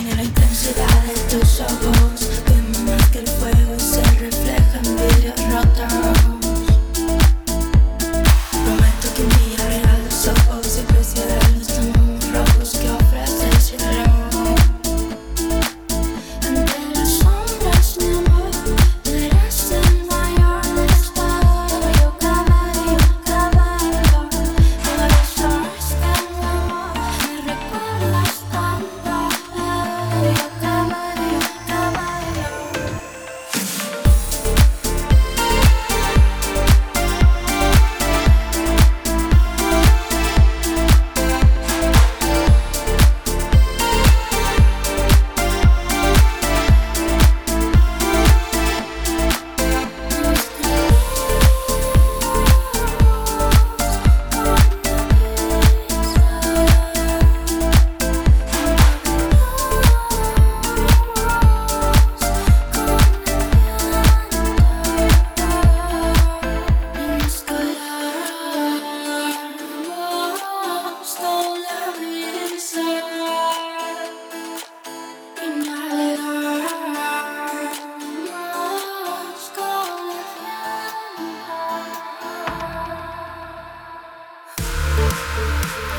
tiene la intensidad de tus ojos.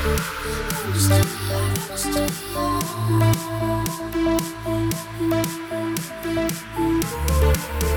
Thank you.